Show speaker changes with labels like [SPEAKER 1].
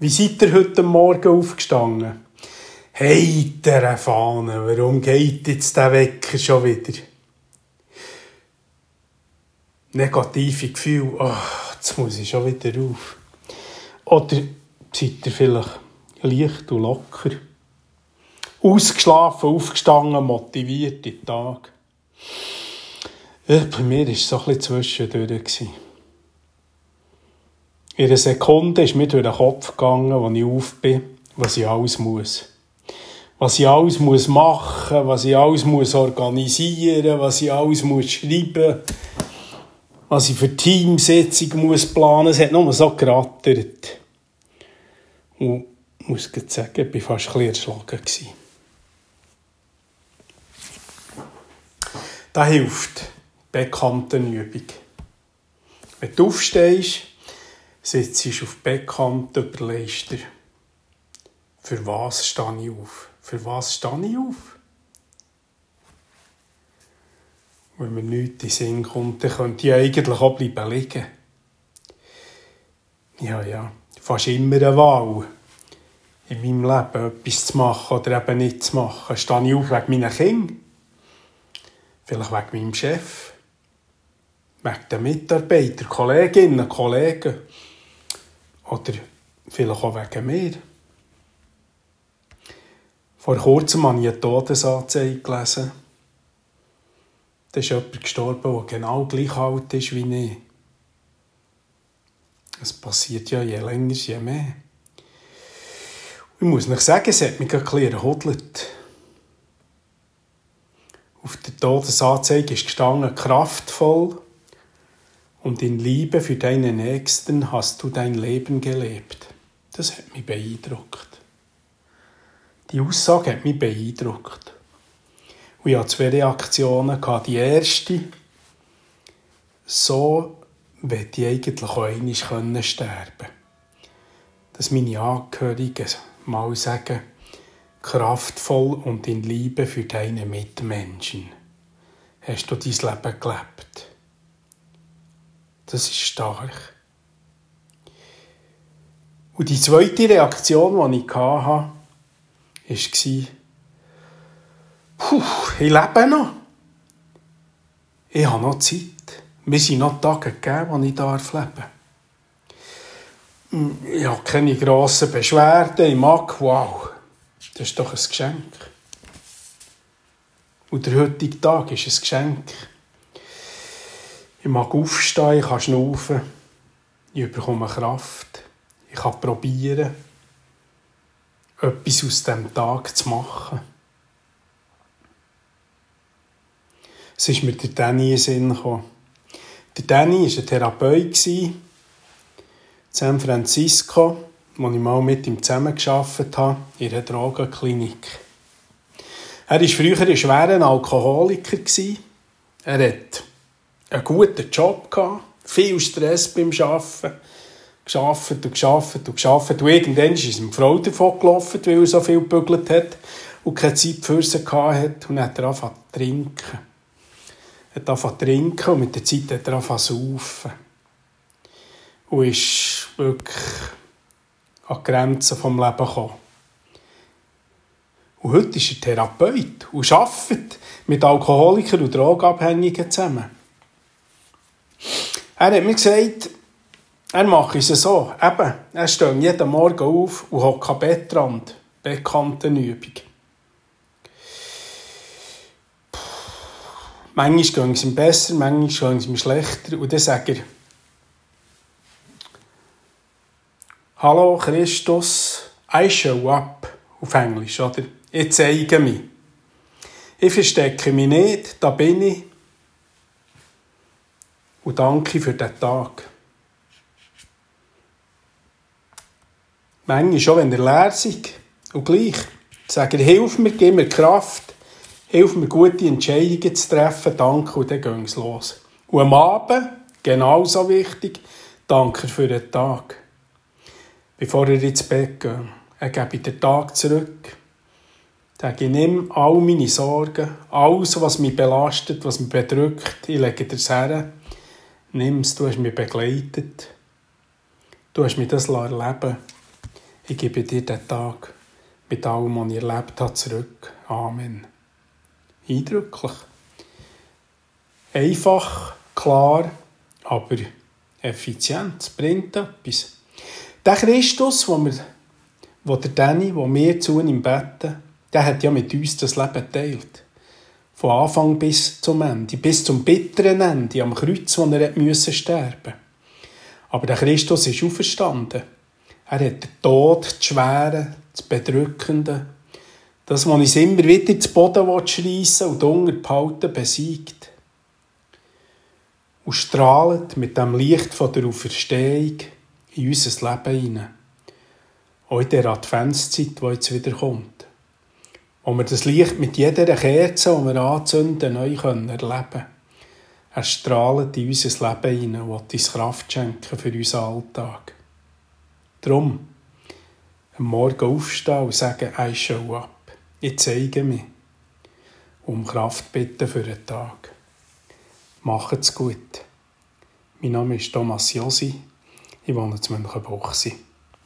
[SPEAKER 1] Wie seid ihr heute Morgen aufgestanden? Heitere Fahne, warum geht jetzt der Wecker schon wieder? Negative Gefühle, oh, jetzt muss ich schon wieder auf. Oder seid ihr vielleicht leicht und locker? Ausgeschlafen, aufgestanden, motiviert in den Tag. Bei mir war es so ein bisschen zwischendurch. In einer Sekunde ist mir durch den Kopf gegangen, als ich auf bin, was ich alles muss. Was ich alles muss machen, was ich alles muss organisieren, was ich alles muss schreiben, was ich für Teamsitzungen muss planen. Es hat nur so gerattert. Und ich muss sagen, ich war fast ein bisschen erschlagen. Das hilft, bekannte Übung. Wenn du aufstehst, sitzt auf Beckkant, überlegst dir, für was stehe ich auf? Für was stehe ich auf? Wenn mir nichts in den Sinn kommt, dann könnte ich eigentlich auch bleiben liegen. Ja, ja, fast immer eine Wahl in meinem Leben, etwas zu machen oder eben nicht zu machen. Stehe ich auf wegen meiner Kinder? Vielleicht wegen meinem Chef? Wegen den Mitarbeitern, Kolleginnen, Kollegen? Oder vielleicht auch wegen mir. Vor kurzem habe ich eine Todesanzeige gelesen. Da ist jemand gestorben, der genau gleich alt ist wie ich. Es passiert ja je länger, je mehr. Ich muss nicht sagen, es hat mich ein bisschen erhudelt. Auf der Todesanzeige ist gestanden, kraftvoll und in Liebe für deine Nächsten hast du dein Leben gelebt. Das hat mich beeindruckt. Die Aussage hat mich beeindruckt. Und ich hatte zwei Reaktionen. Die erste, so möchte ich eigentlich auch einmal sterben können. Dass meine Angehörigen mal sagen, kraftvoll und in Liebe für deine Mitmenschen hast du dein Leben gelebt. Das ist stark. Und die zweite Reaktion, die ich hatte, war, Puh, ich lebe noch. Ich habe noch Zeit. Mir sind noch Tage gegeben, wo ich darf leben hm, Ich habe keine grossen Beschwerden. Ich mag, wow, das ist doch ein Geschenk. Und der heutige Tag ist ein Geschenk. Ich mag aufstehen, ich kann schnaufen, ich bekomme Kraft, ich kann probieren, etwas aus diesem Tag zu machen. Es ist mir der Danny in den Sinn gekommen. Der Danny war ein Therapeut in San Francisco, wo ich mal mit ihm zusammengearbeitet habe, in einer Drogenklinik. Er war früher ein schwerer Alkoholiker. Er hat einen guten Job gehabt, viel Stress beim Arbeiten, geschafft und geschafft und geschafft. Und irgendwann ist ihm die Frau davon gelaufen, weil er so viel gebügelt hat und keine Zeit für sie hatte. Und dann hat er angefangen zu trinken. Er hat angefangen zu trinken und mit der Zeit hat er angefangen zu saufen. Und ist wirklich an die Grenzen des Lebens gekommen. Und heute ist er Therapeut und arbeitet mit Alkoholikern und Drogenabhängigen zusammen. Er hat mir gesagt, er macht es so. Eben, er steht jeden Morgen auf und hat am Bettrand. Bekannte Übung. Manchmal gehen es ihm besser, manchmal gehen es ihm schlechter. Und dann sagt er, Hallo Christus, I show up. Auf Englisch, oder? Ich zeige mich. Ich verstecke mich nicht, da bin ich. Und danke für den Tag. Manchmal schon, wenn er leer ist. Und gleich. Sag er, hilf mir, gib mir Kraft. Hilf mir, gute Entscheidungen zu treffen. Danke. Und dann gehen wir los. Und am Abend, genauso wichtig, danke für den Tag. Bevor er ins Bett geht, er gebe den Tag zurück. Sage, ich nehme all meine Sorgen, alles, was mich belastet, was mich bedrückt, ich lege das her. Nimm es, du hast mich begleitet. Du hast mich das erleben Ich gebe dir den Tag mit allem, was ich erlebt habe, zurück. Amen. Eindrücklich. Einfach, klar, aber effizient. Es bringt etwas. Der Christus, wo, wir, wo der Danny, wo wir zu ihm beten, der hat ja mit uns das Leben geteilt. Von Anfang bis zum Ende, bis zum bitteren Ende, am Kreuz, wo er müssen sterben Aber der Christus ist auferstanden. Er hat den Tod, das Schwere, das Bedrückende, das, was uns immer wieder ins Boden schreissen und unterbehalten, besiegt. Und strahlt mit dem Licht von der Auferstehung in unser Leben hinein. Auch in der Adventszeit, die jetzt wieder kommt. Wo wir das Licht mit jeder Kerze, die wir anzünden, neu erleben können. Er strahlt in unser Leben hinein und will uns Kraft schenken für unseren Alltag. Darum, am Morgen aufstehen und sagen, I show up. Ich zeige mich. Um Kraft bitten für den Tag. Macht's gut. Mein Name ist Thomas Josi. Ich wohne zu Münchenbuchsee.